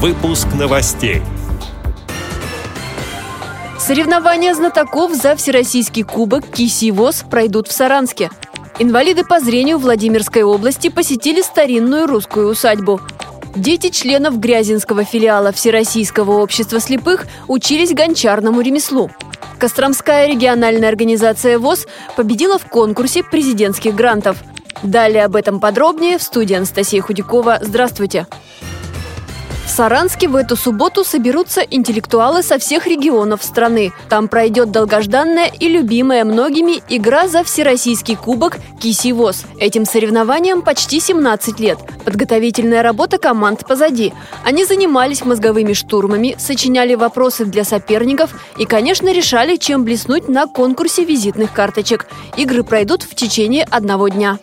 Выпуск новостей. Соревнования знатоков за Всероссийский кубок «Киси ВОЗ» пройдут в Саранске. Инвалиды по зрению Владимирской области посетили старинную русскую усадьбу. Дети членов Грязинского филиала Всероссийского общества слепых учились гончарному ремеслу. Костромская региональная организация ВОЗ победила в конкурсе президентских грантов. Далее об этом подробнее в студии Анастасия Худякова. Здравствуйте! В Саранске в эту субботу соберутся интеллектуалы со всех регионов страны. Там пройдет долгожданная и любимая многими игра за Всероссийский кубок «Киси ВОЗ». Этим соревнованиям почти 17 лет. Подготовительная работа команд позади. Они занимались мозговыми штурмами, сочиняли вопросы для соперников и, конечно, решали, чем блеснуть на конкурсе визитных карточек. Игры пройдут в течение одного дня.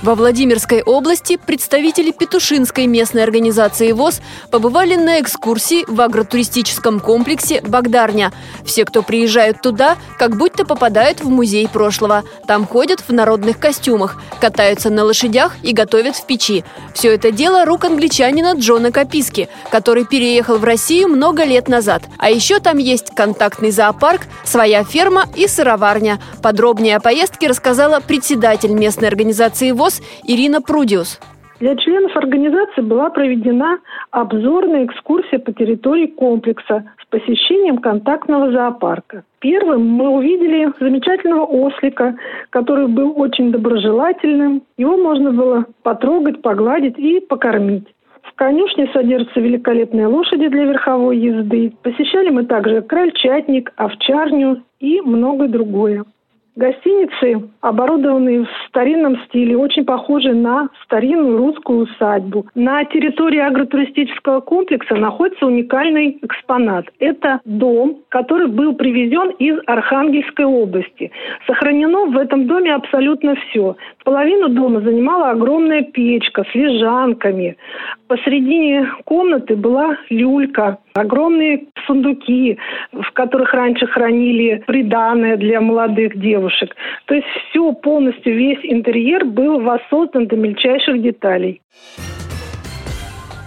Во Владимирской области представители Петушинской местной организации ВОЗ побывали на экскурсии в агротуристическом комплексе «Богдарня». Все, кто приезжают туда, как будто попадают в музей прошлого. Там ходят в народных костюмах, катаются на лошадях и готовят в печи. Все это дело рук англичанина Джона Каписки, который переехал в Россию много лет назад. А еще там есть контактный зоопарк, своя ферма и сыроварня. Подробнее о поездке рассказала председатель местной организации ВОЗ ВОЗ Ирина Прудиус. Для членов организации была проведена обзорная экскурсия по территории комплекса с посещением контактного зоопарка. Первым мы увидели замечательного ослика, который был очень доброжелательным. Его можно было потрогать, погладить и покормить. В конюшне содержатся великолепные лошади для верховой езды. Посещали мы также крольчатник, овчарню и многое другое. Гостиницы оборудованы в старинном стиле, очень похожи на старинную русскую усадьбу. На территории агротуристического комплекса находится уникальный экспонат. Это дом, который был привезен из Архангельской области. Сохранено в этом доме абсолютно все. Половину дома занимала огромная печка с лежанками. Посредине комнаты была люлька, огромные сундуки, в которых раньше хранили приданное для молодых девушек. То есть все полностью, весь интерьер был воссоздан до мельчайших деталей.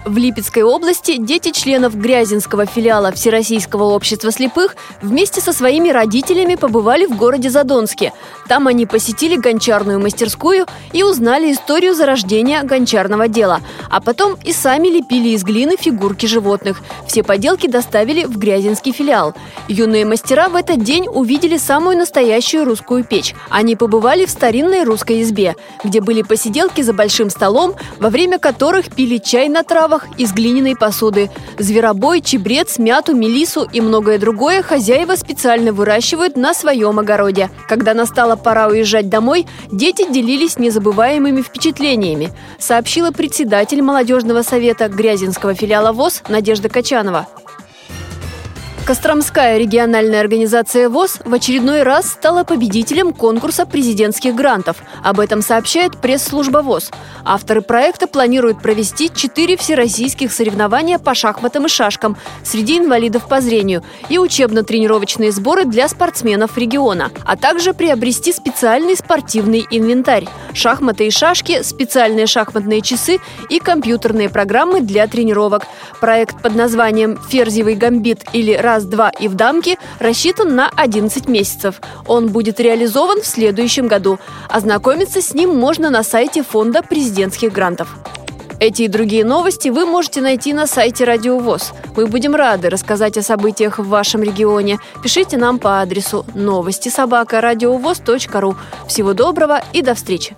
В Липецкой области дети членов Грязинского филиала Всероссийского общества слепых вместе со своими родителями побывали в городе Задонске. Там они посетили гончарную мастерскую и узнали историю зарождения гончарного дела. А потом и сами лепили из глины фигурки животных. Все поделки доставили в Грязинский филиал. Юные мастера в этот день увидели самую настоящую русскую печь. Они побывали в старинной русской избе, где были посиделки за большим столом, во время которых пили чай на травах, приправах из глиняной посуды. Зверобой, чебрец, мяту, мелису и многое другое хозяева специально выращивают на своем огороде. Когда настала пора уезжать домой, дети делились незабываемыми впечатлениями, сообщила председатель молодежного совета Грязинского филиала ВОЗ Надежда Качанова. Костромская региональная организация ВОЗ в очередной раз стала победителем конкурса президентских грантов. Об этом сообщает пресс-служба ВОЗ. Авторы проекта планируют провести четыре всероссийских соревнования по шахматам и шашкам среди инвалидов по зрению и учебно-тренировочные сборы для спортсменов региона, а также приобрести специальный спортивный инвентарь – шахматы и шашки, специальные шахматные часы и компьютерные программы для тренировок. Проект под названием «Ферзевый гамбит» или раз-два и в дамке рассчитан на 11 месяцев. Он будет реализован в следующем году. Ознакомиться с ним можно на сайте Фонда президентских грантов. Эти и другие новости вы можете найти на сайте Радио ВОЗ. Мы будем рады рассказать о событиях в вашем регионе. Пишите нам по адресу новости собака ру. Всего доброго и до встречи!